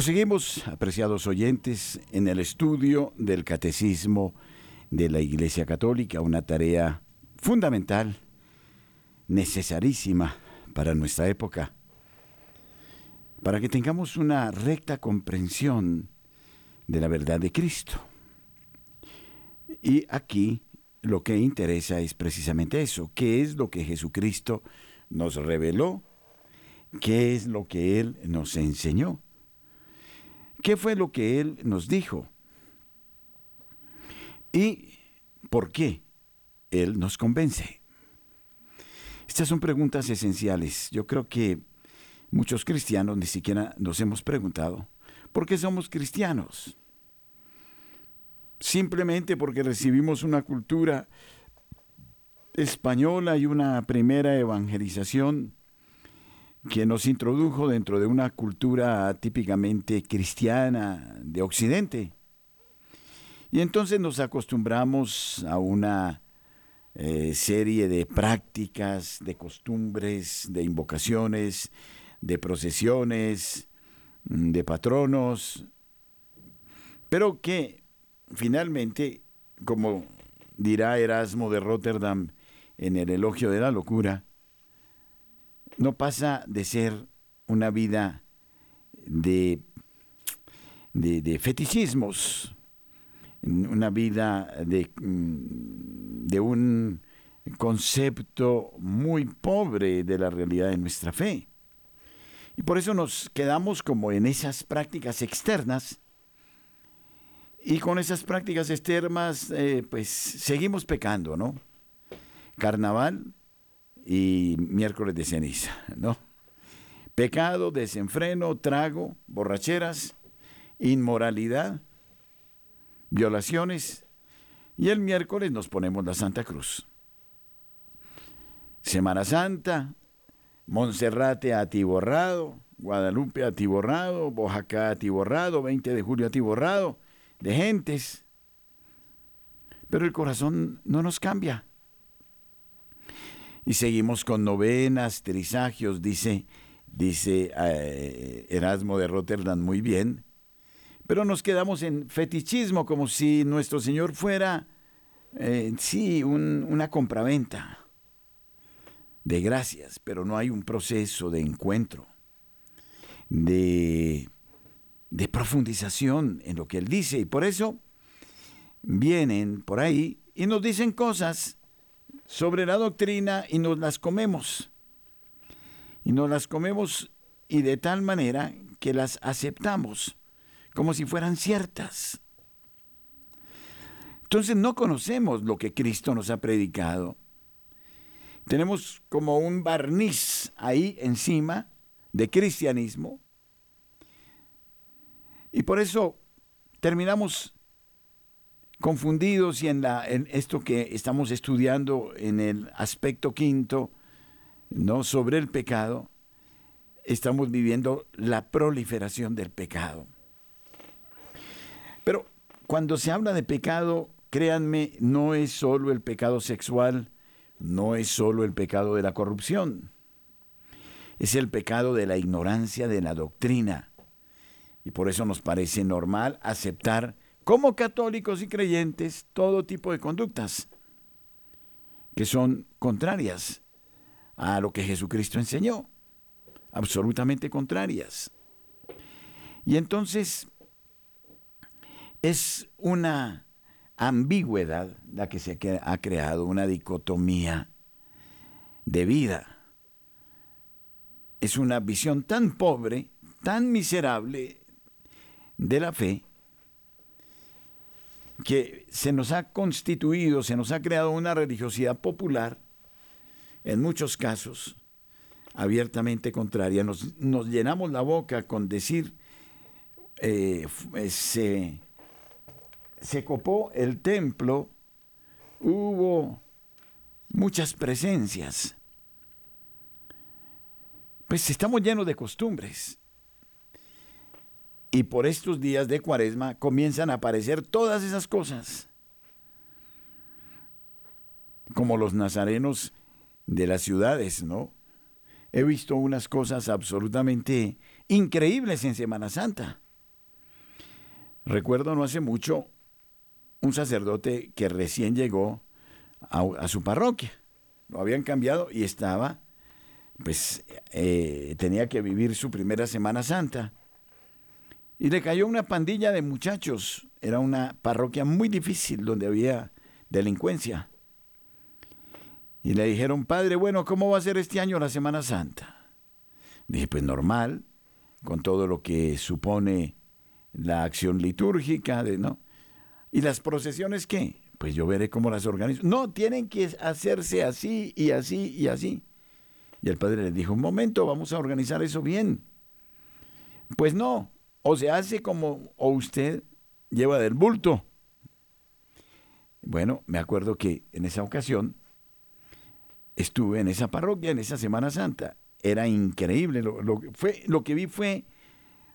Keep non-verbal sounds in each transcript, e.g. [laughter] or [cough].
Proseguimos, apreciados oyentes, en el estudio del catecismo de la Iglesia Católica, una tarea fundamental, necesarísima para nuestra época, para que tengamos una recta comprensión de la verdad de Cristo. Y aquí lo que interesa es precisamente eso, qué es lo que Jesucristo nos reveló, qué es lo que Él nos enseñó. ¿Qué fue lo que Él nos dijo? ¿Y por qué Él nos convence? Estas son preguntas esenciales. Yo creo que muchos cristianos ni siquiera nos hemos preguntado, ¿por qué somos cristianos? Simplemente porque recibimos una cultura española y una primera evangelización que nos introdujo dentro de una cultura típicamente cristiana de Occidente. Y entonces nos acostumbramos a una eh, serie de prácticas, de costumbres, de invocaciones, de procesiones, mm, de patronos, pero que finalmente, como dirá Erasmo de Rotterdam en el elogio de la locura, no pasa de ser una vida de, de, fetichismos, una vida de, de un concepto muy pobre de la realidad de nuestra fe. Y por eso nos quedamos como en esas prácticas externas y con esas prácticas externas eh, pues seguimos pecando, ¿no? Carnaval, y miércoles de ceniza, ¿no? Pecado, desenfreno, trago, borracheras, inmoralidad, violaciones, y el miércoles nos ponemos la Santa Cruz. Semana Santa, Monserrate atiborrado, Guadalupe atiborrado, Oaxaca atiborrado, 20 de julio atiborrado, de gentes. Pero el corazón no nos cambia. Y seguimos con novenas, trisagios, dice, dice eh, Erasmo de Rotterdam muy bien. Pero nos quedamos en fetichismo, como si nuestro Señor fuera, eh, sí, una compraventa de gracias, pero no hay un proceso de encuentro, de profundización en lo que Él dice. Y por eso vienen por ahí y nos dicen cosas sobre la doctrina y nos las comemos. Y nos las comemos y de tal manera que las aceptamos como si fueran ciertas. Entonces no conocemos lo que Cristo nos ha predicado. Tenemos como un barniz ahí encima de cristianismo. Y por eso terminamos confundidos y en, esto que estamos estudiando en el aspecto quinto, ¿no? sobre el pecado, estamos viviendo la proliferación del pecado. Pero cuando se habla de pecado, créanme, no es solo el pecado sexual, no es solo el pecado de la corrupción, es el pecado de la ignorancia de la doctrina. Y por eso nos parece normal aceptar como católicos y creyentes todo tipo de conductas que son contrarias a lo que Jesucristo enseñó, absolutamente contrarias. Y entonces es una ambigüedad la que se ha creado, una dicotomía de vida. Es una visión tan pobre, tan miserable de la fe, que se nos ha constituido, se nos ha creado una religiosidad popular, en muchos casos abiertamente contraria. Nos, llenamos la boca con decir, eh, eh, se, se copó el templo, hubo muchas presencias. Pues estamos llenos de costumbres. Y por estos días de cuaresma comienzan a aparecer todas esas cosas. Como los nazarenos de las ciudades, ¿no? He visto unas cosas absolutamente increíbles en Semana Santa. Recuerdo no hace mucho un sacerdote que recién llegó a, su parroquia. Lo habían cambiado y estaba, pues eh, tenía que vivir su primera Semana Santa. Y le cayó una pandilla de muchachos. Era una parroquia muy difícil donde había delincuencia. Y le dijeron, padre, bueno, ¿cómo va a ser este año la Semana Santa? Dije, pues normal, con todo lo que supone la acción litúrgica, de, ¿no? ¿Y las procesiones qué? Pues yo veré cómo las organizo. No, tienen que hacerse así y así y así. Y el padre le dijo, un momento, vamos a organizar eso bien. Pues no, o se hace como o usted lleva del bulto. Bueno, me acuerdo que en esa ocasión estuve en esa parroquia, en esa Semana Santa. Era increíble. Lo, fue, lo que vi fue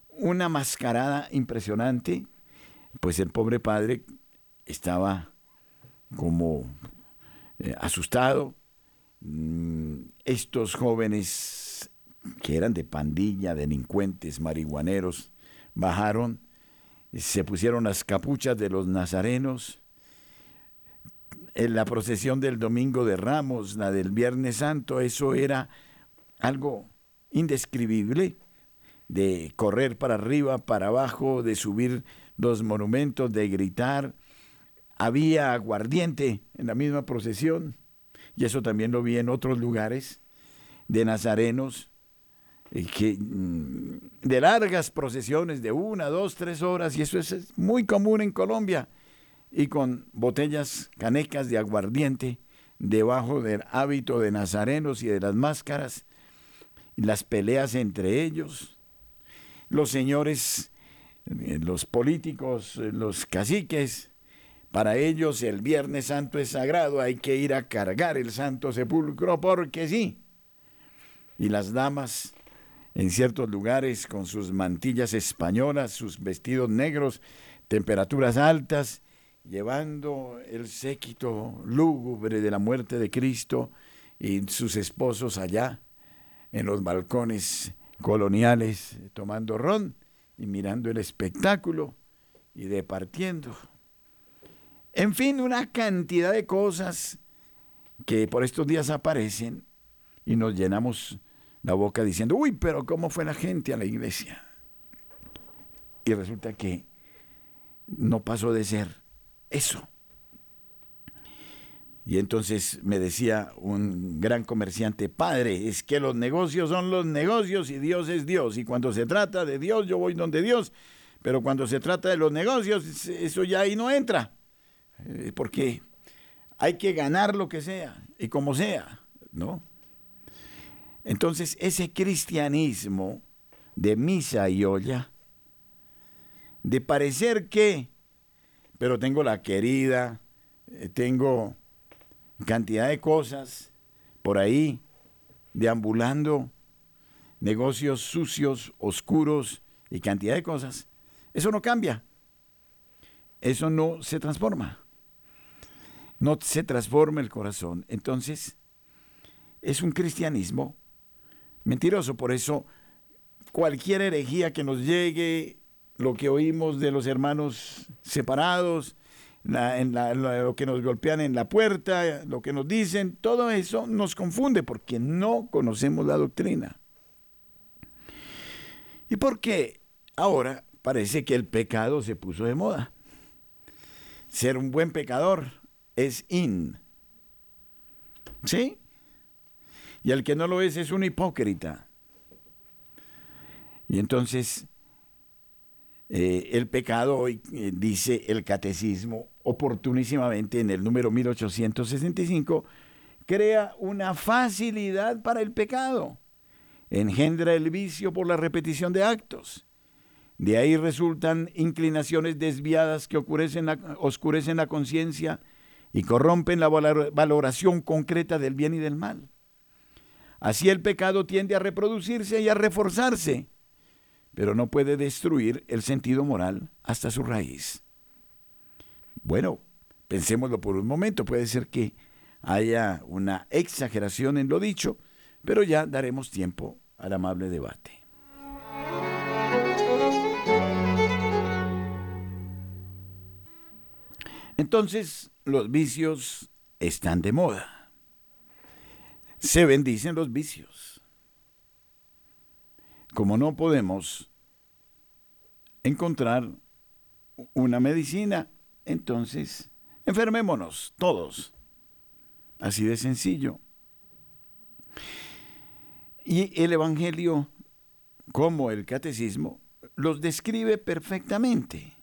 una mascarada impresionante. Pues el pobre padre estaba como eh, asustado. Mm, estos jóvenes que eran de pandilla, delincuentes, marihuaneros, bajaron, se pusieron las capuchas de los nazarenos, en la procesión del Domingo de Ramos, la del Viernes Santo, eso era algo indescribible, de correr para arriba, para abajo, de subir los monumentos, de gritar. Había aguardiente en la misma procesión, y eso también lo vi en otros lugares, de nazarenos, eh, mm, de largas procesiones de una, dos, tres horas, y eso es muy común en Colombia y con botellas canecas de aguardiente debajo del hábito de nazarenos y de las máscaras, las peleas entre ellos, los señores, eh, los políticos, eh, los caciques, para ellos el Viernes Santo es sagrado, hay que ir a cargar el Santo Sepulcro porque sí. Y las damas en ciertos lugares con sus mantillas españolas, sus vestidos negros, temperaturas altas, llevando el séquito lúgubre de la muerte de Cristo y sus esposos allá en los balcones coloniales tomando ron y mirando el espectáculo y departiendo. En fin, una cantidad de cosas que por estos días aparecen y nos llenamos la boca diciendo, uy, pero ¿cómo fue la gente a la iglesia? Y resulta que no pasó de ser eso. Y entonces me decía un gran comerciante, padre, es que los negocios son los negocios y Dios es Dios. Y cuando se trata de Dios, yo voy donde Dios. Pero cuando se trata de los negocios, eso ya ahí no entra. Eh, porque hay que ganar lo que sea y como sea, ¿no? Entonces ese cristianismo de misa y olla, de parecer que pero tengo la querida, eh, tengo cantidad de cosas por ahí deambulando, negocios sucios, oscuros y cantidad de cosas. Eso no cambia. Eso no se transforma. No se transforma el corazón. Entonces, es un cristianismo mentiroso. Por eso, cualquier herejía que nos llegue lo que oímos de los hermanos separados, lo que nos golpean en la puerta, lo que nos dicen, todo eso nos confunde porque no conocemos la doctrina. Y porque ahora parece que el pecado se puso de moda. Ser un buen pecador es in. ¿Sí? Y el que no lo es es un hipócrita. Y entonces eh, el pecado, hoy eh, dice el catecismo oportunísimamente en el número 1865, crea una facilidad para el pecado, engendra el vicio por la repetición de actos. De ahí resultan inclinaciones desviadas que oscurecen la conciencia y corrompen la valoración concreta del bien y del mal. Así el pecado tiende a reproducirse y a reforzarse pero no puede destruir el sentido moral hasta su raíz. Bueno, pensémoslo por un momento, puede ser que haya una exageración en lo dicho, pero ya daremos tiempo al amable debate. Entonces, los vicios están de moda. Se bendicen los vicios. Como no podemos encontrar una medicina, entonces enfermémonos todos. Así de sencillo. Y el Evangelio, como el catecismo, los describe perfectamente.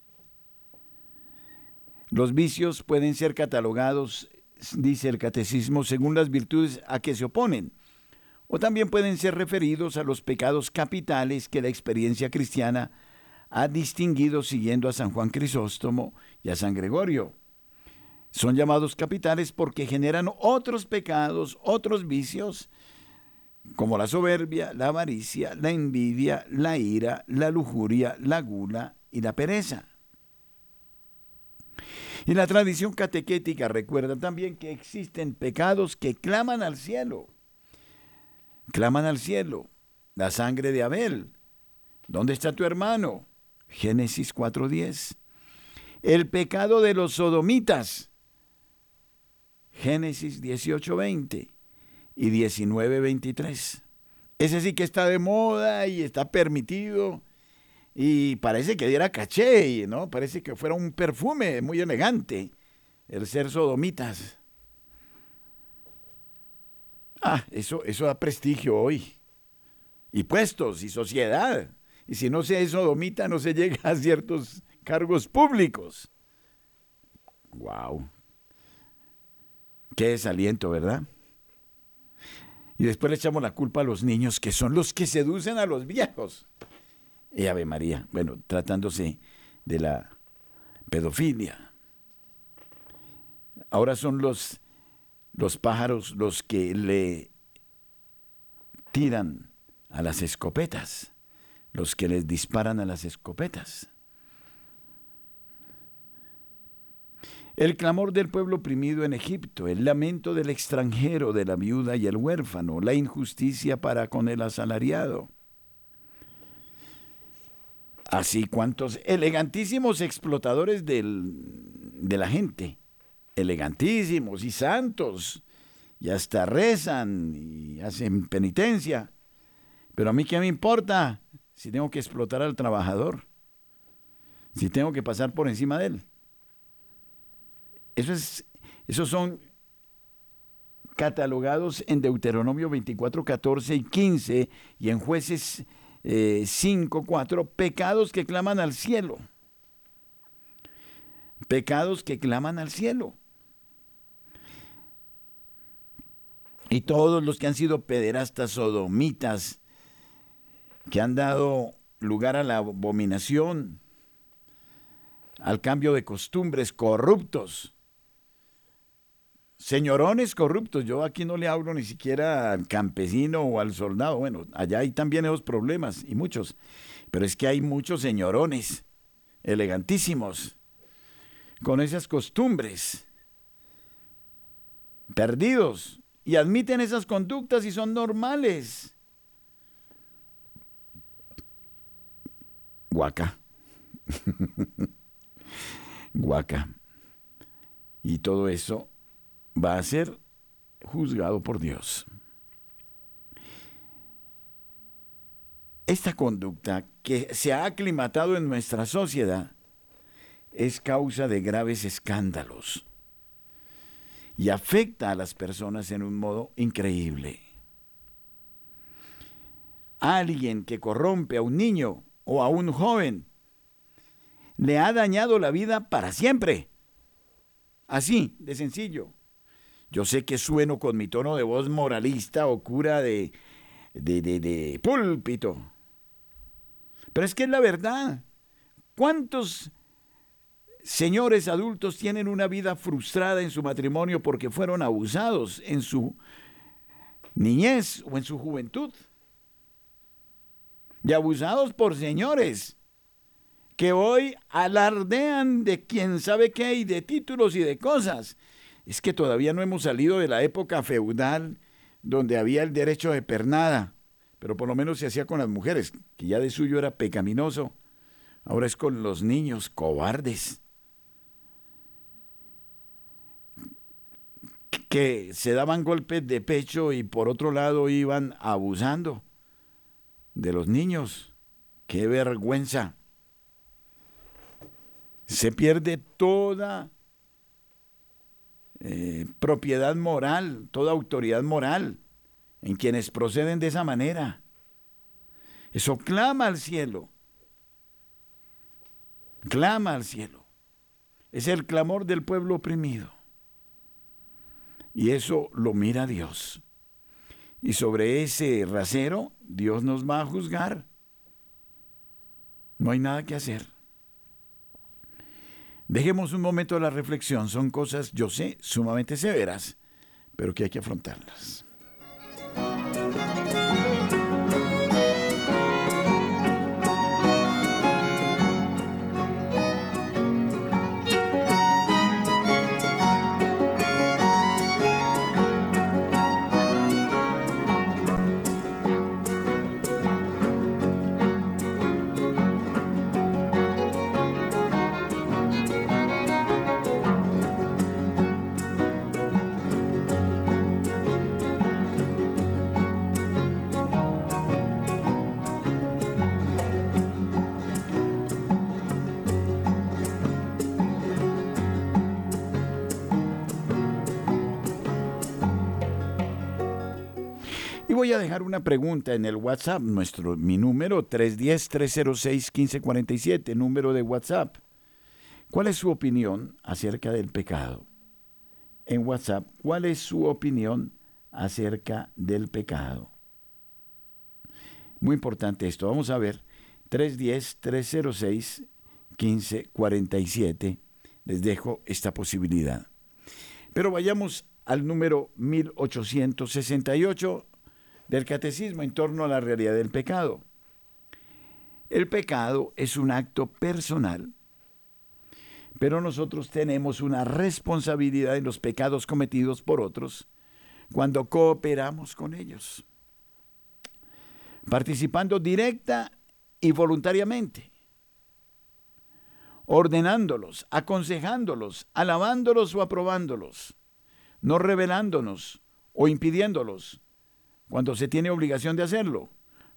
Los vicios pueden ser catalogados, dice el catecismo, según las virtudes a que se oponen, o también pueden ser referidos a los pecados capitales que la experiencia cristiana ha distinguido siguiendo a San Juan Crisóstomo y a San Gregorio. Son llamados capitales porque generan otros pecados, otros vicios, como la soberbia, la avaricia, la envidia, la ira, la lujuria, la gula y la pereza. Y la tradición catequética recuerda también que existen pecados que claman al cielo. Claman al cielo. La sangre de Abel. ¿Dónde está tu hermano? Génesis 4.10. El pecado de los sodomitas. Génesis 18.20 y 19.23. Ese sí que está de moda y está permitido y parece que diera caché, ¿no? Parece que fuera un perfume muy elegante el ser sodomitas. Ah, eso, eso da prestigio hoy. Y puestos y sociedad. Y si no se es sodomita, no se [laughs] llega a ciertos cargos públicos. Wow. Qué desaliento, ¿verdad? Y después le echamos la culpa a los niños, que son los que seducen a los viejos. Y Ave María, bueno, tratándose de la pedofilia. Ahora son los, los pájaros los que le tiran a las escopetas, los que les disparan a las escopetas. El clamor del pueblo oprimido en Egipto, el lamento del extranjero, de la viuda y el huérfano, la injusticia para con el asalariado. Así cuantos elegantísimos explotadores del, de la gente, elegantísimos y santos, y hasta rezan y hacen penitencia. Pero a mí qué me importa si tengo que explotar al trabajador, si tengo que pasar por encima de él. Eso es, esos son catalogados en Deuteronomio 24, 14 y 15 y en jueces 5, eh, 4, pecados que claman al cielo. Pecados que claman al cielo. Y todos los que han sido pederastas sodomitas, que han dado lugar a la abominación, al cambio de costumbres corruptos, señorones corruptos. Yo aquí no le hablo ni siquiera al campesino o al soldado. Bueno, allá hay también esos problemas y muchos. Pero es que hay muchos señorones elegantísimos con esas costumbres perdidos y admiten esas conductas y son normales. Guaca. [laughs] Guaca. Y todo eso va a ser juzgado por Dios. Esta conducta que se ha aclimatado en nuestra sociedad es causa de graves escándalos y afecta a las personas en un modo increíble. Alguien que corrompe a un niño o a un joven le ha dañado la vida para siempre. Así, de sencillo. Yo sé que sueno con mi tono de voz moralista o cura de, de, de, púlpito. Pero es que es la verdad. ¿Cuántos señores adultos tienen una vida frustrada en su matrimonio porque fueron abusados en su niñez o en su juventud? Y abusados por señores que hoy alardean de quién sabe qué y de títulos y de cosas es que todavía no hemos salido de la época feudal donde había el derecho de pernada, pero por lo menos se hacía con las mujeres, que ya de suyo era pecaminoso. Ahora es con los niños cobardes. que se daban golpes de pecho y por otro lado iban abusando de los niños. ¡Qué vergüenza! Se pierde toda eh, propiedad moral, toda autoridad moral en quienes proceden de esa manera. Eso clama al cielo. Clama al cielo. Es el clamor del pueblo oprimido. Y eso lo mira Dios. Y sobre ese rasero Dios nos va a juzgar. No hay nada que hacer. Dejemos un momento la reflexión. Son cosas, yo sé, sumamente severas, pero que hay que afrontarlas. Y voy a dejar una pregunta en el WhatsApp, nuestro, mi número 310-306-1547, número de WhatsApp. ¿Cuál es su opinión acerca del pecado? En WhatsApp, ¿cuál es su opinión acerca del pecado? Muy importante esto. Vamos a ver. 310-306-1547. Les dejo esta posibilidad. Pero vayamos al número 1868 del catecismo en torno a la realidad del pecado. El pecado es un acto personal, pero nosotros tenemos una responsabilidad en los pecados cometidos por otros cuando cooperamos con ellos, participando directa y voluntariamente, ordenándolos, aconsejándolos, alabándolos o aprobándolos, no revelándonos o impidiéndolos, cuando se tiene obligación de hacerlo,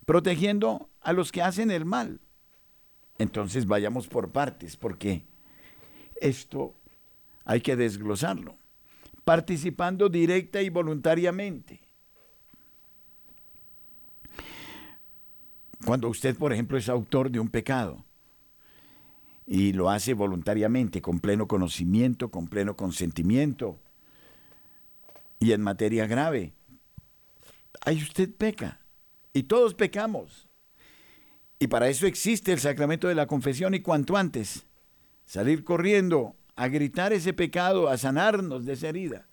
protegiendo a los que hacen el mal. Entonces vayamos por partes, porque esto hay que desglosarlo. Participando directa y voluntariamente. Cuando usted, por ejemplo, es autor de un pecado y lo hace voluntariamente, con pleno conocimiento, con pleno consentimiento, y en materia grave, ahí usted peca. Y todos pecamos. Y para eso existe el sacramento de la confesión y cuanto antes salir corriendo a gritar ese pecado, a sanarnos de esa herida.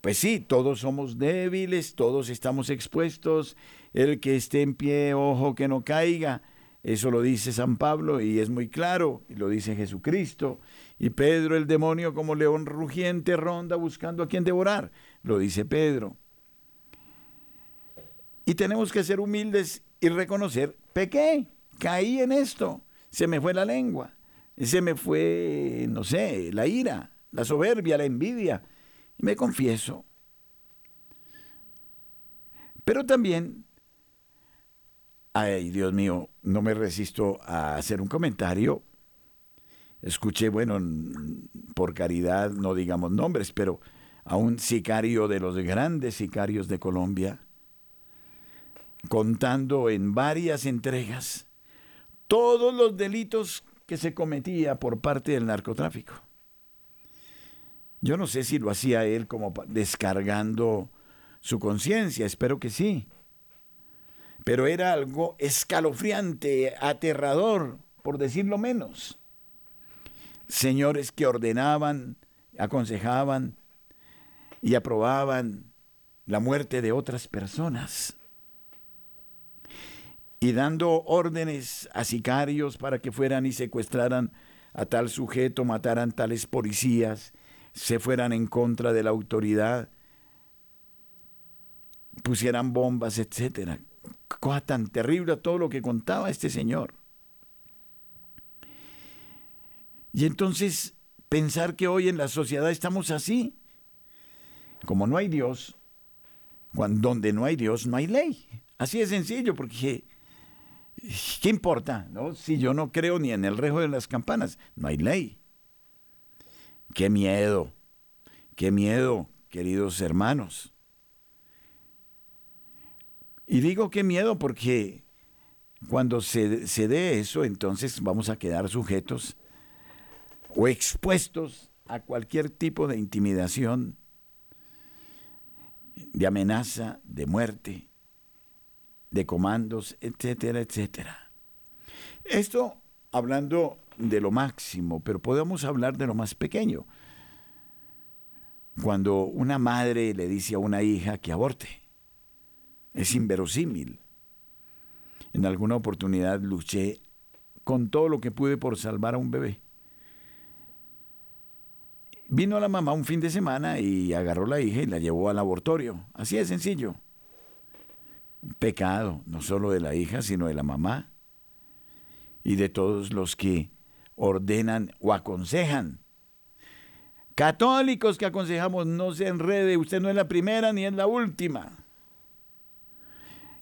Pues sí, todos somos débiles, todos estamos expuestos. El que esté en pie, ojo que no caiga. Eso lo dice San Pablo y es muy claro, y lo dice Jesucristo. Y Pedro, el demonio, como león rugiente, ronda buscando a quien devorar. Lo dice Pedro. Y tenemos que ser humildes y reconocer, pequé, caí en esto, se me fue la lengua, se me fue, no sé, la ira, la soberbia, la envidia. Me confieso. Pero también, ay Dios mío, no me resisto a hacer un comentario. Escuché, bueno, por caridad no digamos nombres, pero a un sicario de los grandes sicarios de Colombia, contando en varias entregas todos los delitos que se cometía por parte del narcotráfico. Yo no sé si lo hacía él como descargando su conciencia, espero que sí. Pero era algo escalofriante, aterrador, por decirlo menos. Señores que ordenaban, aconsejaban y aprobaban la muerte de otras personas y dando órdenes a sicarios para que fueran y secuestraran a tal sujeto, mataran tales policías, se fueran en contra de la autoridad, pusieran bombas, etcétera. Cosa tan terrible todo lo que contaba este señor. Y entonces pensar que hoy en la sociedad estamos así, como no hay Dios, cuando, donde no hay Dios no hay ley. Así de sencillo, porque ¿qué importa? No? Si yo no creo ni en el rejo de las campanas, no hay ley. Qué miedo, qué miedo, queridos hermanos. Y digo qué miedo porque cuando se, se dé eso, entonces vamos a quedar sujetos o expuestos a cualquier tipo de intimidación, de amenaza, de muerte, de comandos, etcétera, etcétera. Esto hablando de lo máximo, pero podemos hablar de lo más pequeño. Cuando una madre le dice a una hija que aborte, es inverosímil. En alguna oportunidad luché con todo lo que pude por salvar a un bebé. Vino la mamá un fin de semana y agarró a la hija y la llevó al abortorio. Así de sencillo. Pecado, no solo de la hija, sino de la mamá y de todos los que ordenan o aconsejan. Católicos que aconsejamos, no se enrede, usted no es la primera ni es la última.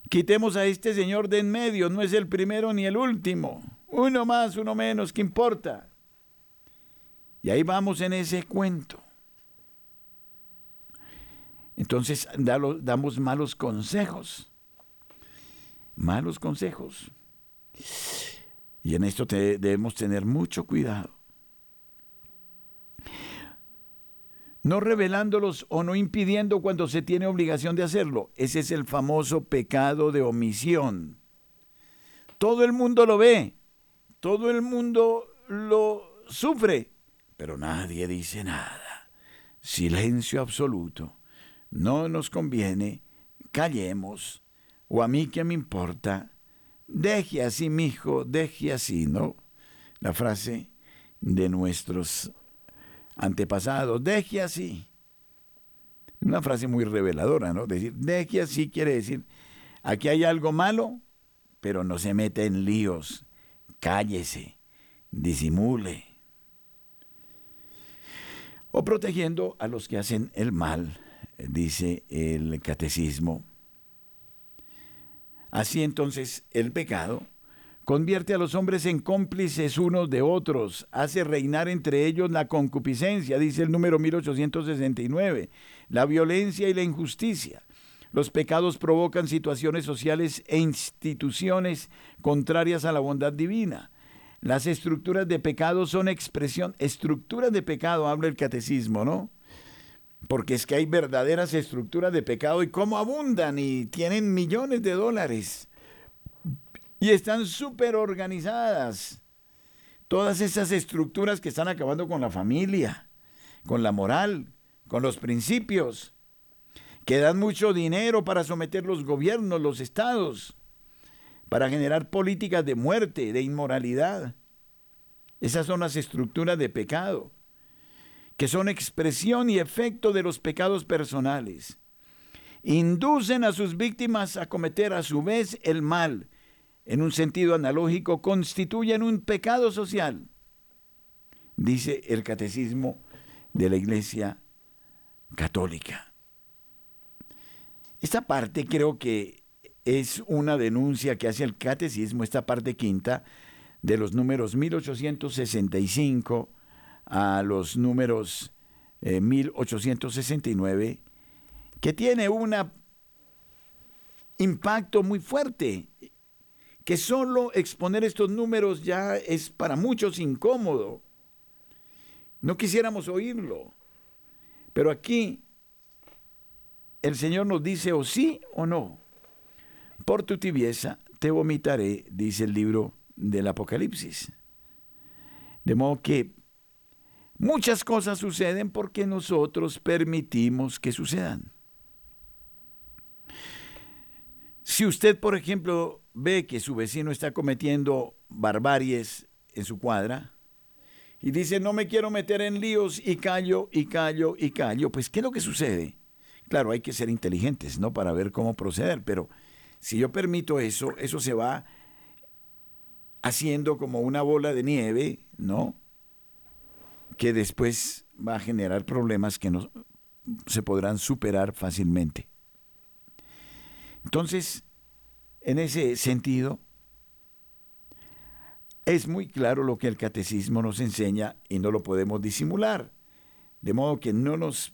Quitemos a este señor de en medio, no es el primero ni el último. Uno más, uno menos, ¿qué importa? Y ahí vamos en ese cuento. Entonces damos malos consejos. Malos consejos. Y en esto debemos tener mucho cuidado. no revelándolos o no impidiendo cuando se tiene obligación de hacerlo. Ese es el famoso pecado de omisión. Todo el mundo lo ve, todo el mundo lo sufre, pero nadie dice nada. Silencio absoluto. No nos conviene, callemos. O a mí que me importa, deje así, mi hijo, deje así, ¿no? La frase de nuestros antepasados, deje así. Una frase muy reveladora, ¿no? Decir, deje así quiere decir, aquí hay algo malo, pero no se mete en líos, cállese, disimule. O protegiendo a los que hacen el mal, dice el catecismo. Así entonces el pecado convierte a los hombres en cómplices unos de otros, hace reinar entre ellos la concupiscencia, dice el número 1869, la violencia y la injusticia. Los pecados provocan situaciones sociales e instituciones contrarias a la bondad divina. Las estructuras de pecado son expresión, estructuras de pecado, habla el catecismo, ¿no? Porque es que hay verdaderas estructuras de pecado y cómo abundan y tienen millones de dólares y están súper organizadas. Todas esas estructuras que están acabando con la familia, con la moral, con los principios, que dan mucho dinero para someter los gobiernos, los estados, para generar políticas de muerte, de inmoralidad. Esas son las estructuras de pecado, que son expresión y efecto de los pecados personales. Inducen a sus víctimas a cometer a su vez el mal en un sentido analógico, constituyen un pecado social, dice el catecismo de la Iglesia Católica. Esta parte creo que es una denuncia que hace el catecismo, esta parte quinta, de los números 1865 a los números 1869, eh, que tiene un impacto muy fuerte que solo exponer estos números ya es para muchos incómodo. No quisiéramos oírlo. Pero aquí el Señor nos dice o sí o no. Por tu tibieza te vomitaré, dice el libro del Apocalipsis. De modo que muchas cosas suceden porque nosotros permitimos que sucedan. Si usted, por ejemplo, ve que su vecino está cometiendo barbaries en su cuadra y dice, no me quiero meter en líos y callo y callo y callo, pues ¿qué es lo que sucede? Claro, hay que ser inteligentes, ¿no? Para ver cómo proceder, pero si yo permito eso, eso se va haciendo como una bola de nieve, ¿no? Que después va a generar problemas que nos se podrán superar fácilmente. Entonces, en ese sentido, es muy claro lo que el catecismo nos enseña y no lo podemos disimular. De modo que no nos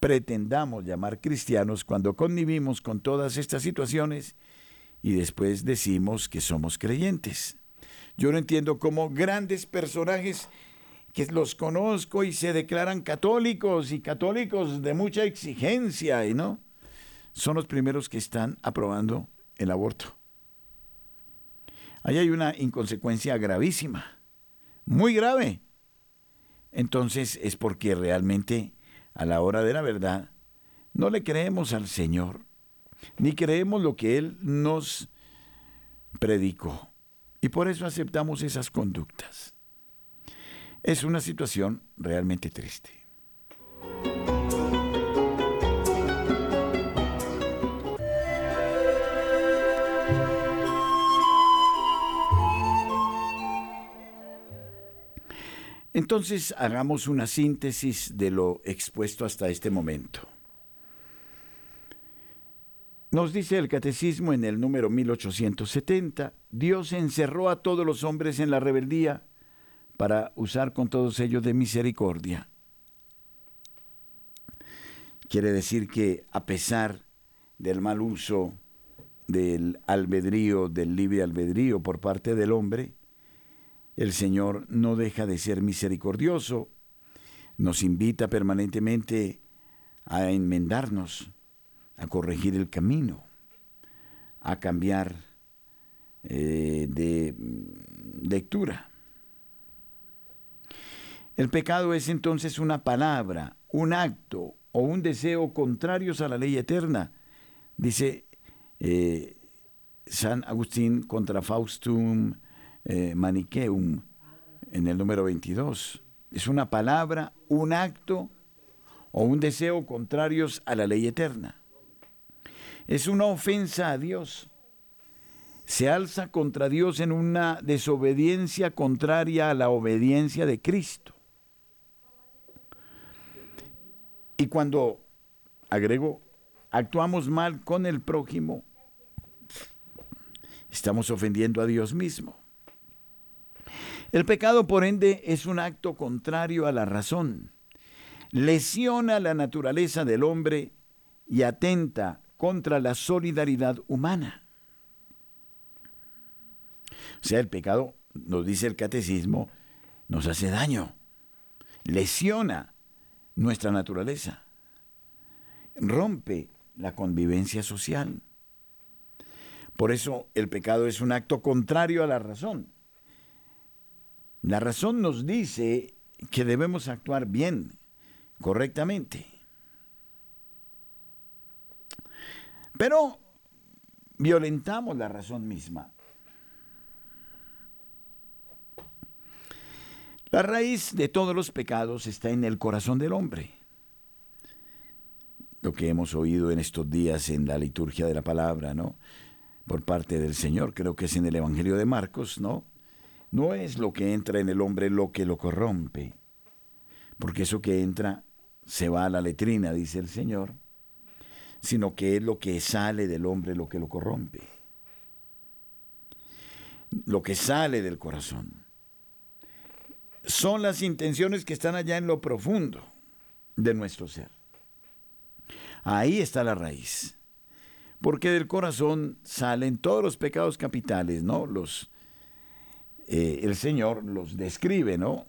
pretendamos llamar cristianos cuando convivimos con todas estas situaciones y después decimos que somos creyentes. Yo no entiendo cómo grandes personajes que los conozco y se declaran católicos y católicos de mucha exigencia, y no, son los primeros que están aprobando el aborto. Ahí hay una inconsecuencia gravísima, muy grave. Entonces es porque realmente a la hora de la verdad no le creemos al Señor, ni creemos lo que Él nos predicó. Y por eso aceptamos esas conductas. Es una situación realmente triste. Entonces hagamos una síntesis de lo expuesto hasta este momento. Nos dice el catecismo en el número 1870, Dios encerró a todos los hombres en la rebeldía para usar con todos ellos de misericordia. Quiere decir que a pesar del mal uso del albedrío, del libre albedrío por parte del hombre, el Señor no deja de ser misericordioso, nos invita permanentemente a enmendarnos, a corregir el camino, a cambiar eh, de mm, lectura. El pecado es entonces una palabra, un acto o un deseo contrarios a la ley eterna, dice eh, San Agustín contra Faustum eh, Manicheum en el número 22. Es una palabra, un acto o un deseo contrarios a la ley eterna. Es una ofensa a Dios. Se alza contra Dios en una desobediencia contraria a la obediencia de Cristo. Y cuando, agrego, actuamos mal con el prójimo, estamos ofendiendo a Dios mismo. El pecado, por ende, es un acto contrario a la razón. Lesiona la naturaleza del hombre y atenta contra la solidaridad humana. O sea, el pecado, nos dice el catecismo, nos hace daño, lesiona nuestra naturaleza. Rompe la convivencia social. Por eso el pecado es un acto contrario a la razón. La razón nos dice que debemos actuar bien, correctamente. Pero violentamos la razón misma. La raíz de todos los pecados está en el corazón del hombre. Lo que hemos oído en estos días en la liturgia de la palabra, ¿no? Por parte del Señor, creo que es en el Evangelio de Marcos, ¿no? No es lo que entra en el hombre lo que lo corrompe, porque eso que entra se va a la letrina, dice el Señor, sino que es lo que sale del hombre lo que lo corrompe. Lo que sale del corazón son las intenciones que están allá en lo profundo de nuestro ser. Ahí está la raíz. Porque del corazón salen todos los pecados capitales, ¿no? Los, eh, el Señor los describe, ¿no?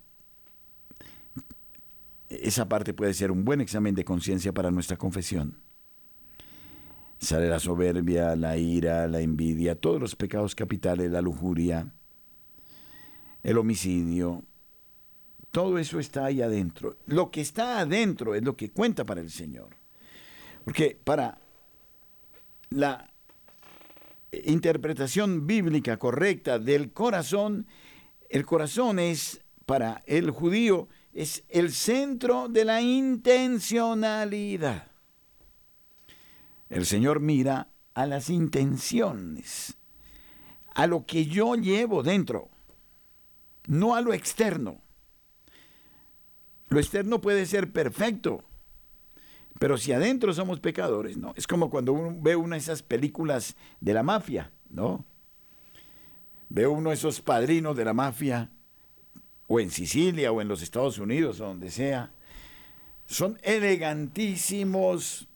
Esa parte puede ser un buen examen de conciencia para nuestra confesión. Sale la soberbia, la ira, la envidia, todos los pecados capitales, la lujuria, el homicidio, todo eso está ahí adentro. Lo que está adentro es lo que cuenta para el Señor. Porque para la interpretación bíblica correcta del corazón, el corazón es para el judío es el centro de la intencionalidad. El Señor mira a las intenciones, a lo que yo llevo dentro, no a lo externo. Lo externo puede ser perfecto, Pero si adentro somos pecadores, ¿no? Es como cuando uno ve una de esas películas de la mafia, ¿no? Ve uno de esos padrinos de la mafia, o en Sicilia, o en los Estados Unidos, o donde sea. Son elegantísimos,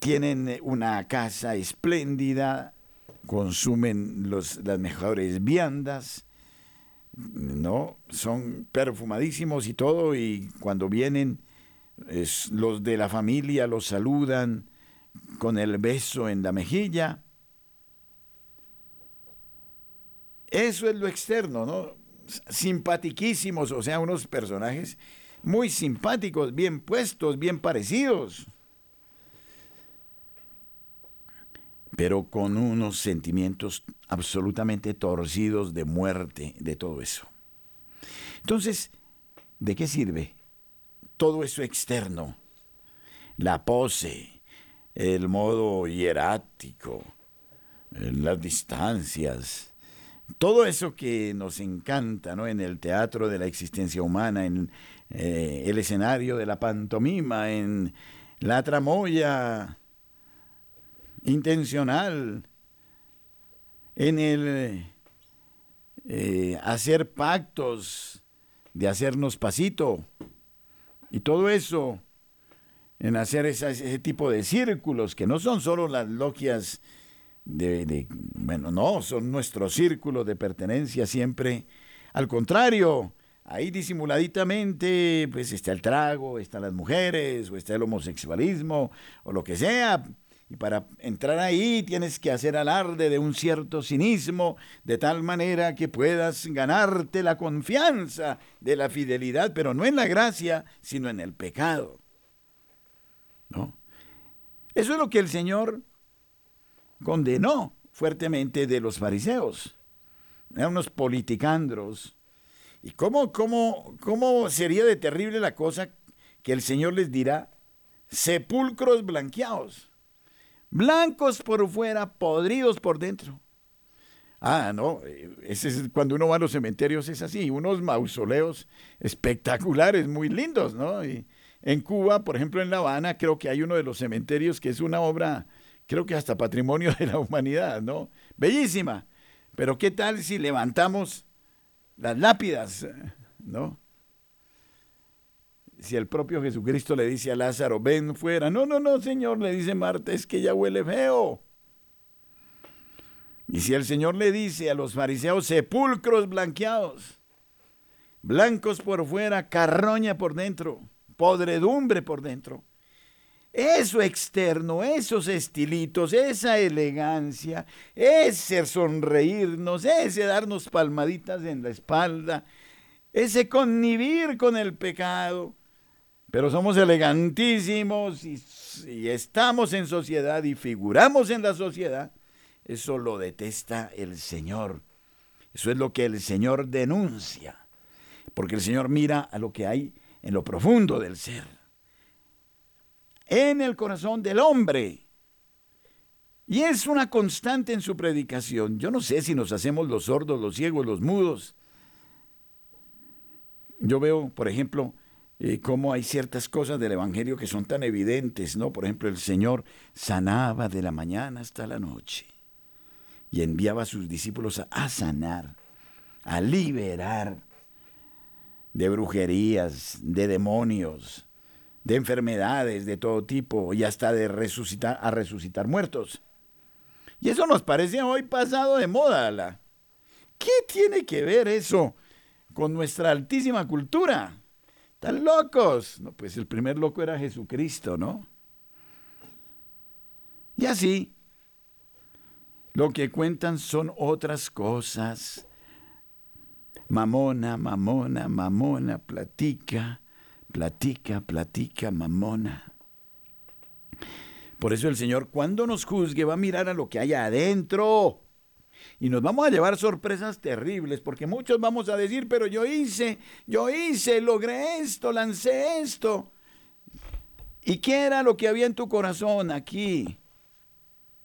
tienen una casa espléndida, consumen los, las mejores viandas, ¿no? Son perfumadísimos y todo, y cuando vienen los de la familia los saludan con el beso en la mejilla. Eso es lo externo, ¿no? Simpatiquísimos, o sea, unos personajes muy simpáticos, bien puestos, bien parecidos. Pero con unos sentimientos absolutamente torcidos de muerte, de todo eso. Entonces, ¿de qué sirve todo eso externo? La pose, el modo hierático, las distancias, todo eso que nos encanta ¿no? en el teatro de la existencia humana, en eh, el escenario de la pantomima, en la tramoya intencional, en el eh, hacer pactos, de hacernos pasito, y todo eso, en hacer ese tipo de círculos, que no son solo las logias de, de, bueno, no, son nuestro círculo de pertenencia siempre. Al contrario, ahí disimuladitamente, pues está el trago, están las mujeres, o está el homosexualismo, o lo que sea, y para entrar ahí tienes que hacer alarde de un cierto cinismo, de tal manera que puedas ganarte la confianza de la fidelidad, pero no en la gracia, sino en el pecado. ¿No? Eso es lo que el Señor condenó fuertemente de los fariseos. Eran unos politicandros. ¿Y cómo, cómo, cómo sería de terrible la cosa que el Señor les dirá? Sepulcros blanqueados blancos por fuera, podridos por dentro. Ah, no, ese es, cuando uno va a los cementerios es así, unos mausoleos espectaculares, muy lindos, ¿no? Y en Cuba, por ejemplo, en La Habana, creo que hay uno de los cementerios que es una obra, creo que hasta patrimonio de la humanidad, ¿no? Bellísima. Pero ¿qué tal si levantamos las lápidas, ¿no? Si el propio Jesucristo le dice a Lázaro, ven fuera. No, no, no, Señor, le dice Marta, es que ya huele feo. Y si el Señor le dice a los fariseos, sepulcros blanqueados, blancos por fuera, carroña por dentro, podredumbre por dentro. Eso externo, esos estilitos, esa elegancia, ese sonreírnos, ese darnos palmaditas en la espalda, ese connivir con el pecado, pero somos elegantísimos y, estamos en sociedad y figuramos en la sociedad, eso lo detesta el Señor. Eso es lo que el Señor denuncia, porque el Señor mira a lo que hay en lo profundo del ser, en el corazón del hombre. Y es una constante en su predicación. Yo no sé si nos hacemos los sordos, los ciegos, los mudos. Yo veo, por ejemplo, eh, cómo hay ciertas cosas del Evangelio que son tan evidentes, ¿no? Por ejemplo, el Señor sanaba de la mañana hasta la noche y enviaba a sus discípulos a, sanar, a liberar de brujerías, de demonios, de enfermedades de todo tipo y hasta de resucitar a resucitar muertos. Y eso nos parece hoy pasado de moda. ¿Qué tiene que ver eso con nuestra altísima cultura? ¡Están locos! No, pues el primer loco era Jesucristo, ¿no? Y así, lo que cuentan son otras cosas. Mamona, mamona, mamona, platica, platica, platica, mamona. Por eso el Señor, cuando nos juzgue, va a mirar a lo que hay adentro y nos vamos a llevar sorpresas terribles, porque muchos vamos a decir, pero yo hice, yo hice, logré esto, lancé esto. ¿Y qué era lo que había en tu corazón aquí?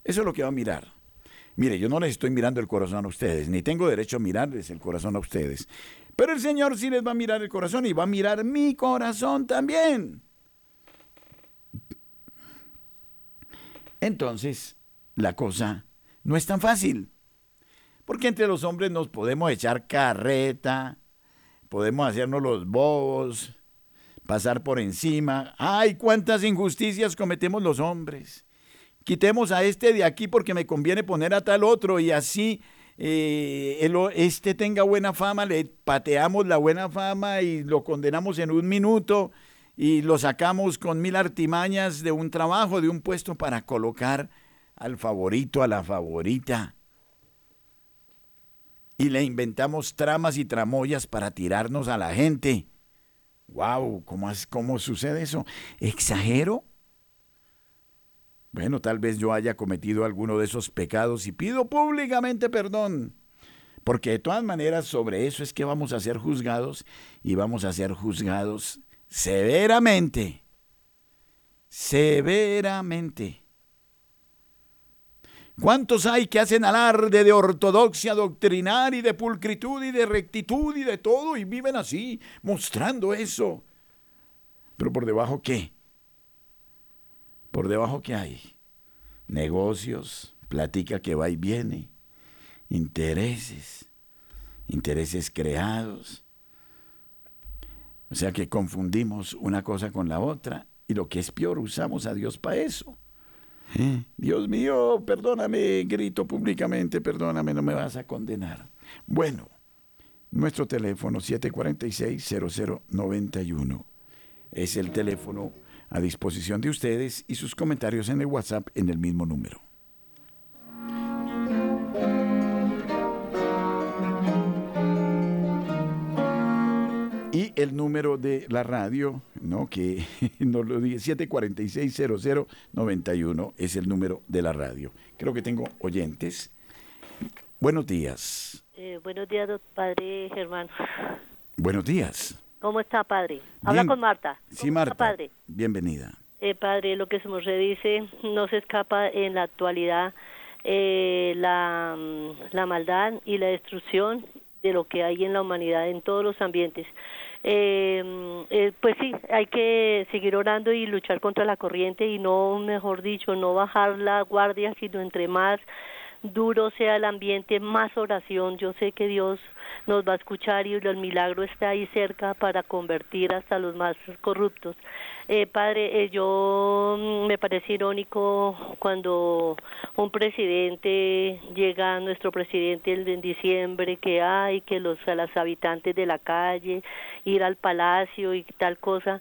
Eso es lo que va a mirar. Mire, yo no les estoy mirando el corazón a ustedes, ni tengo derecho a mirarles el corazón a ustedes. Pero el Señor sí les va a mirar el corazón y va a mirar mi corazón también. Entonces, la cosa no es tan fácil. Porque entre los hombres nos podemos echar carreta, podemos hacernos los bobos, pasar por encima. ¡Ay, cuántas injusticias cometemos los hombres! Quitemos a este de aquí porque me conviene poner a tal otro y así eh, este tenga buena fama, le pateamos la buena fama y lo condenamos en un minuto y lo sacamos con mil artimañas de un trabajo, de un puesto para colocar al favorito, a la favorita y le inventamos tramas y tramoyas para tirarnos a la gente. ¡Wow! ¿Cómo, ¿Cómo sucede eso? ¿Exagero? Bueno, tal vez yo haya cometido alguno de esos pecados y pido públicamente perdón. Porque de todas maneras sobre eso es que vamos a ser juzgados y vamos a ser juzgados severamente. Severamente. ¿Cuántos hay que hacen alarde de ortodoxia doctrinaria y de pulcritud y de rectitud y de todo y viven así, mostrando eso? Pero por debajo, ¿qué? Por debajo, ¿qué hay? Negocios, platica que va y viene, intereses, intereses creados. O sea que confundimos una cosa con la otra y lo que es peor, usamos a Dios para eso. Dios mío, perdóname, grito públicamente, perdóname, no me vas a condenar. Bueno, nuestro teléfono 746-0091 es el teléfono a disposición de ustedes y sus comentarios en el WhatsApp en el mismo número. El número de la radio, ¿no? Que [laughs] nos lo dice, 746-0091 es el número de la radio. Creo que tengo oyentes. Buenos días. Eh, buenos días, padre Germán. Buenos días. ¿Cómo está, padre? Habla con Marta. Sí, Marta. padre? Bienvenida. Eh, padre, lo que se nos dice no se escapa en la actualidad eh, la, mm, la maldad y la destrucción de lo que hay en la humanidad en todos los ambientes. Eh, eh, pues sí, hay que seguir orando y luchar contra la corriente y no, mejor dicho, no bajar la guardia, sino entre más duro sea el ambiente, más oración. Yo sé que Dios nos va a escuchar y el milagro está ahí cerca para convertir hasta los más corruptos. Eh, padre, eh, yo mm, me parece irónico cuando un presidente llega, nuestro presidente el de diciembre, que hay que los a los habitantes de la calle ir al palacio y tal cosa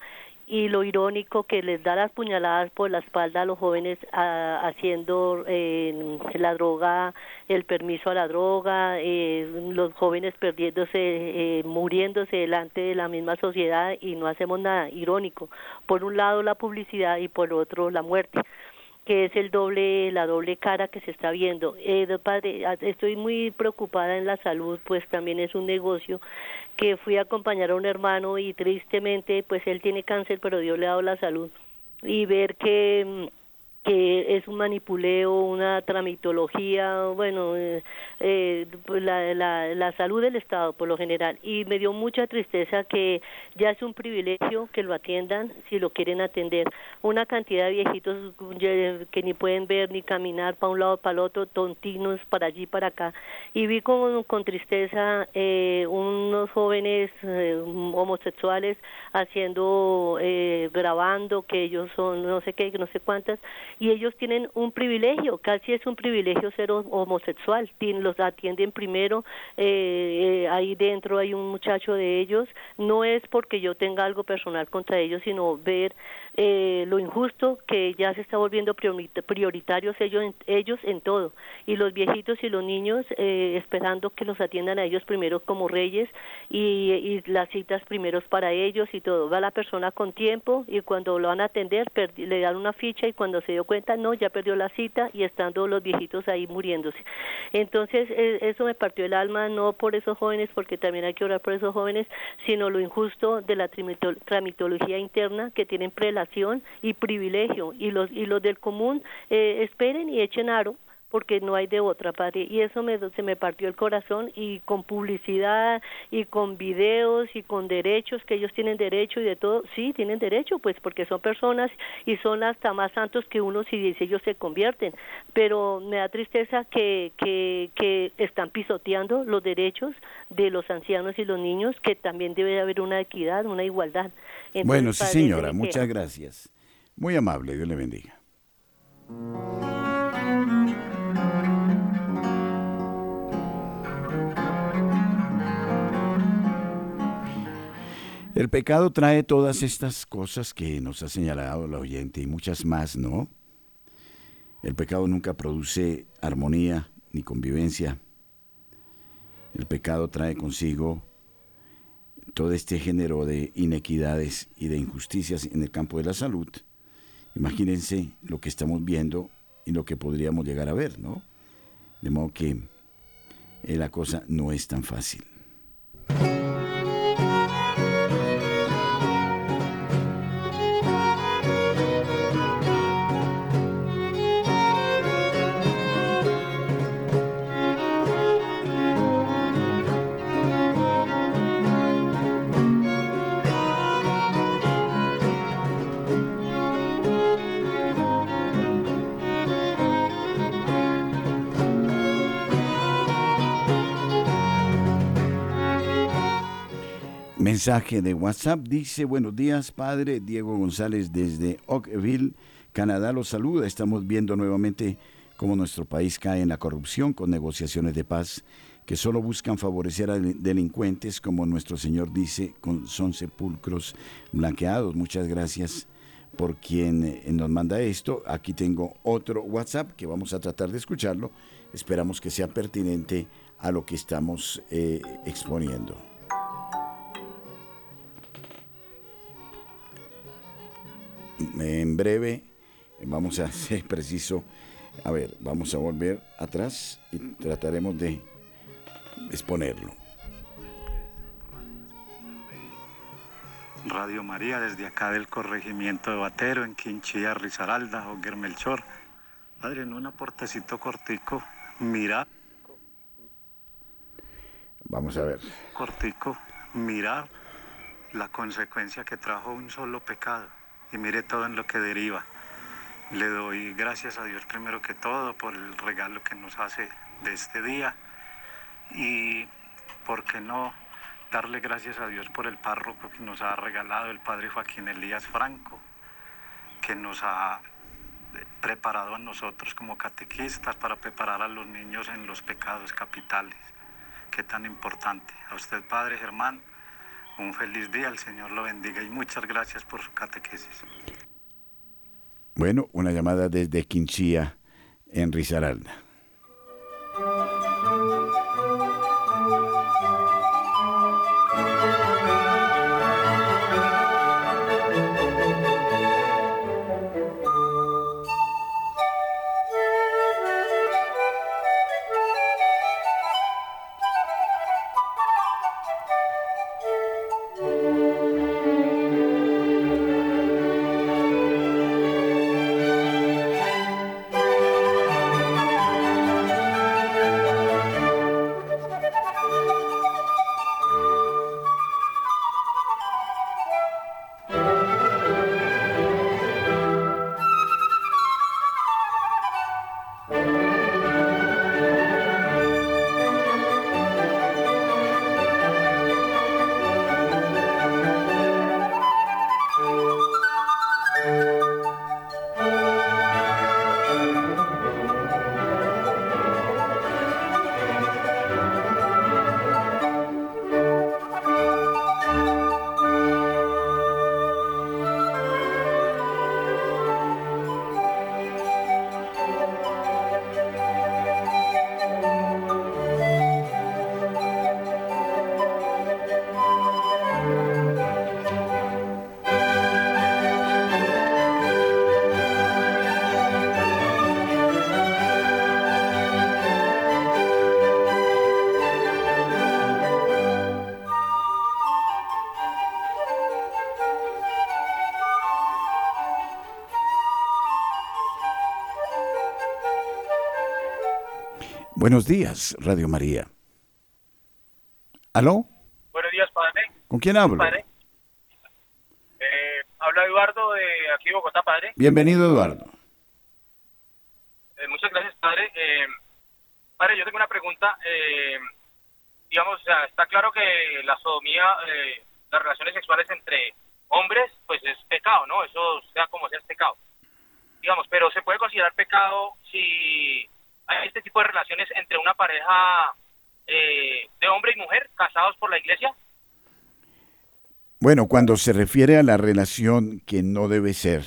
y lo irónico que les da las puñaladas por la espalda a los jóvenes haciendo eh, la droga, el permiso a la droga, eh, los jóvenes perdiéndose, eh, muriéndose delante de la misma sociedad y no hacemos nada irónico. Por un lado la publicidad y por otro la muerte que es el doble, la doble cara que se está viendo. Eh, padre, estoy muy preocupada en la salud, pues también es un negocio que fui a acompañar a un hermano y tristemente, pues él tiene cáncer, pero Dios le ha dado la salud. Y ver que mm, que es un manipuleo, una tramitología, bueno, eh, eh, la, la, la, salud del Estado por lo general. Y me dio mucha tristeza que ya es un privilegio que lo atiendan si lo quieren atender. Una cantidad de viejitos que ni pueden ver ni caminar para un lado para el otro, tontinos para allí para acá. Y vi con, con tristeza eh, unos jóvenes eh, homosexuales haciendo, eh, grabando que ellos son no sé qué, no sé cuántas y ellos tienen un privilegio, casi es un privilegio ser homosexual, los atienden primero, eh, eh, ahí dentro hay un muchacho de ellos, no es porque yo tenga algo personal contra ellos, sino ver eh, lo injusto que ya se está volviendo prioritarios ellos en, ellos en todo y los viejitos y los niños eh, esperando que los atiendan a ellos primero como reyes y, y, las citas primeros para ellos y todo va la persona con tiempo y cuando lo van a atender le dan una ficha y cuando se dio cuenta no ya perdió la cita y estando los viejitos ahí muriéndose. Entonces e, eso me partió el alma no por esos jóvenes porque también hay que orar por esos jóvenes sino lo injusto de la tramitología interna que tienen prelación y privilegio. Y los y los del común eh, esperen y echen aro porque no hay de otra, Padre. Y eso me, se me partió el corazón y con publicidad y con videos y con derechos, que ellos tienen derecho y de todo, sí, tienen derecho, pues porque son personas y son hasta más santos que uno si ellos se convierten. Pero me da tristeza que, que, que están pisoteando los derechos de los ancianos y los niños, que también debe haber una equidad, una igualdad. bueno, sí, señora, muchas gracias. Muy amable, Dios le bendiga. El pecado trae todas estas cosas que nos ha señalado la oyente y muchas más, ¿no? El pecado nunca produce armonía ni convivencia. El pecado trae consigo todo este género de inequidades y de injusticias en el campo de la salud. Imagínense lo que estamos viendo y lo que podríamos llegar a ver, ¿no? De modo que eh, la cosa no es tan fácil. Mensaje de WhatsApp dice, buenos días, padre Diego González desde Oakville, Canadá, los saluda. Estamos viendo nuevamente cómo nuestro país cae en la corrupción con negociaciones de paz que solo buscan favorecer a delincuentes, como nuestro Señor dice, con, son sepulcros blanqueados. Muchas gracias por quien eh, nos manda esto. Aquí tengo otro WhatsApp que vamos a tratar de escucharlo. Esperamos que sea pertinente a lo que estamos eh, exponiendo. En breve vamos a ser preciso. A ver, vamos a volver atrás y trataremos de exponerlo. Radio María desde acá del corregimiento de Batero en Quinchilla, Risaralda, Oguer Melchor. Padre, en un aportecito cortico, mira. Vamos a ver. Cortico, mirar la consecuencia que trajo un solo pecado y mire todo en lo que deriva. Le doy gracias a Dios primero que todo por el regalo que nos hace de este día y, ¿por qué no darle gracias a Dios por el párroco que nos ha regalado el Padre Joaquín Elías Franco, que nos ha preparado a nosotros como catequistas para preparar a los niños en los pecados capitales. Qué tan importante. A usted, Padre Germán, un feliz día, el Señor lo bendiga y muchas gracias por su catequesis. Bueno, una llamada desde Quinchía, en Risaralda. Buenos días, Radio María. ¿Aló? Buenos días, padre. ¿Con quién hablo? Padre. Eh, habla Eduardo de aquí de Bogotá, padre. Bienvenido, Eduardo. Eh, muchas gracias, padre. Eh, padre, yo tengo una pregunta. Eh, digamos, o sea, está claro que la sodomía, eh, las relaciones sexuales entre hombres, pues es pecado, ¿no? Eso sea como sea es pecado. Digamos, pero se puede considerar pecado si hay este tipo de relaciones entre una pareja eh, de hombre y mujer casados por la iglesia. Bueno, cuando se refiere a la relación que no debe ser,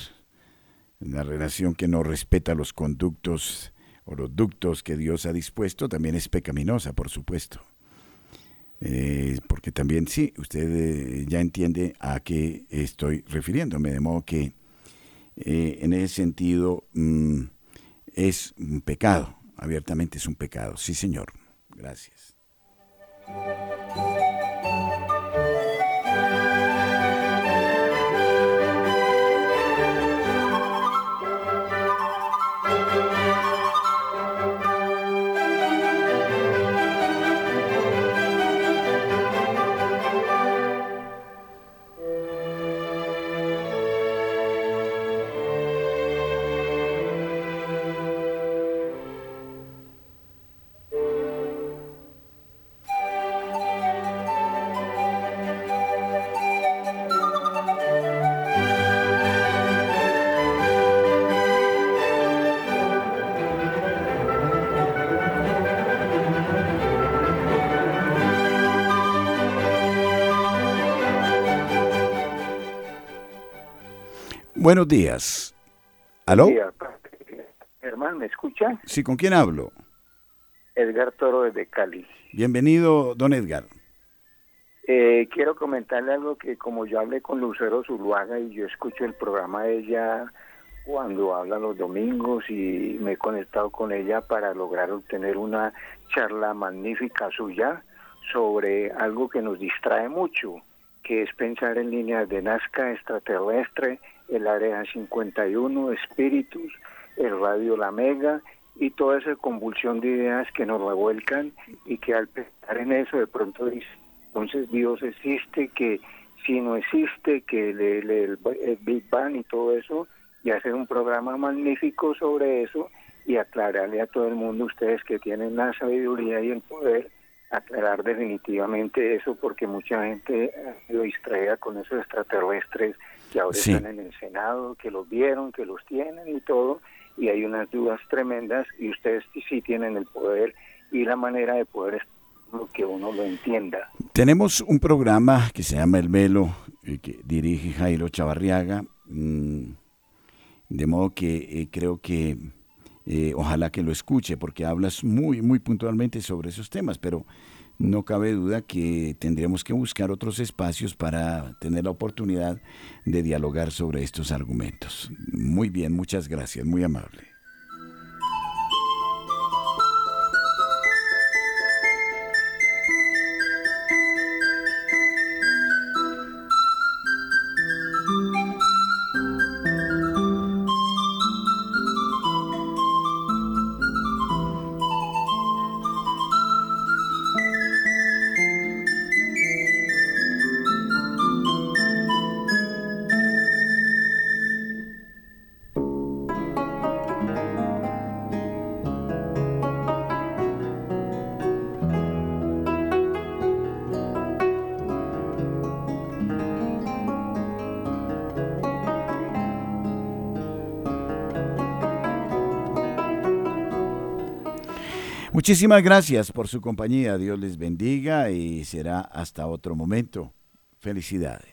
la relación que no respeta los conductos o los ductos que Dios ha dispuesto, también es pecaminosa, por supuesto. Eh, porque también sí, usted eh, ya entiende a qué estoy refiriéndome, de modo que eh, en ese sentido mm, es un pecado, abiertamente es un pecado. Sí, señor. Gracias. Buenos días. ¿Aló? Hermano, ¿me escucha? Sí, ¿con quién hablo? Edgar Toro desde Cali. Bienvenido, don Edgar. Eh, quiero comentarle algo que como yo hablé con Lucero Zuluaga y yo escucho el programa de ella cuando habla los domingos y me he conectado con ella para lograr obtener una charla magnífica suya sobre algo que nos distrae mucho, que es pensar en líneas de Nazca extraterrestre el Área 51, Espíritus, el Radio La Mega y toda esa convulsión de ideas que nos revuelcan y que al pensar en eso de pronto dice, entonces Dios existe, que si no existe, que el, el, Big Bang y todo eso, y hacer un programa magnífico sobre eso y aclararle a todo el mundo, ustedes que tienen la sabiduría y el poder, aclarar definitivamente eso porque mucha gente ha sido distraída con esos extraterrestres que ahora están en el Senado, que los vieron, que los tienen y todo, y hay unas dudas tremendas y ustedes sí tienen el poder y la manera de poder que uno lo entienda. Tenemos un programa que se llama El Velo, eh, que dirige Jairo Chavarriaga, mm, de modo que eh, creo que eh, ojalá que lo escuche, porque hablas muy, muy puntualmente sobre esos temas, pero no cabe duda que tendríamos que buscar otros espacios para tener la oportunidad de dialogar sobre estos argumentos. Muy bien, muchas gracias, muy amable. Muchísimas gracias por su compañía. Dios les bendiga y será hasta otro momento. Felicidades.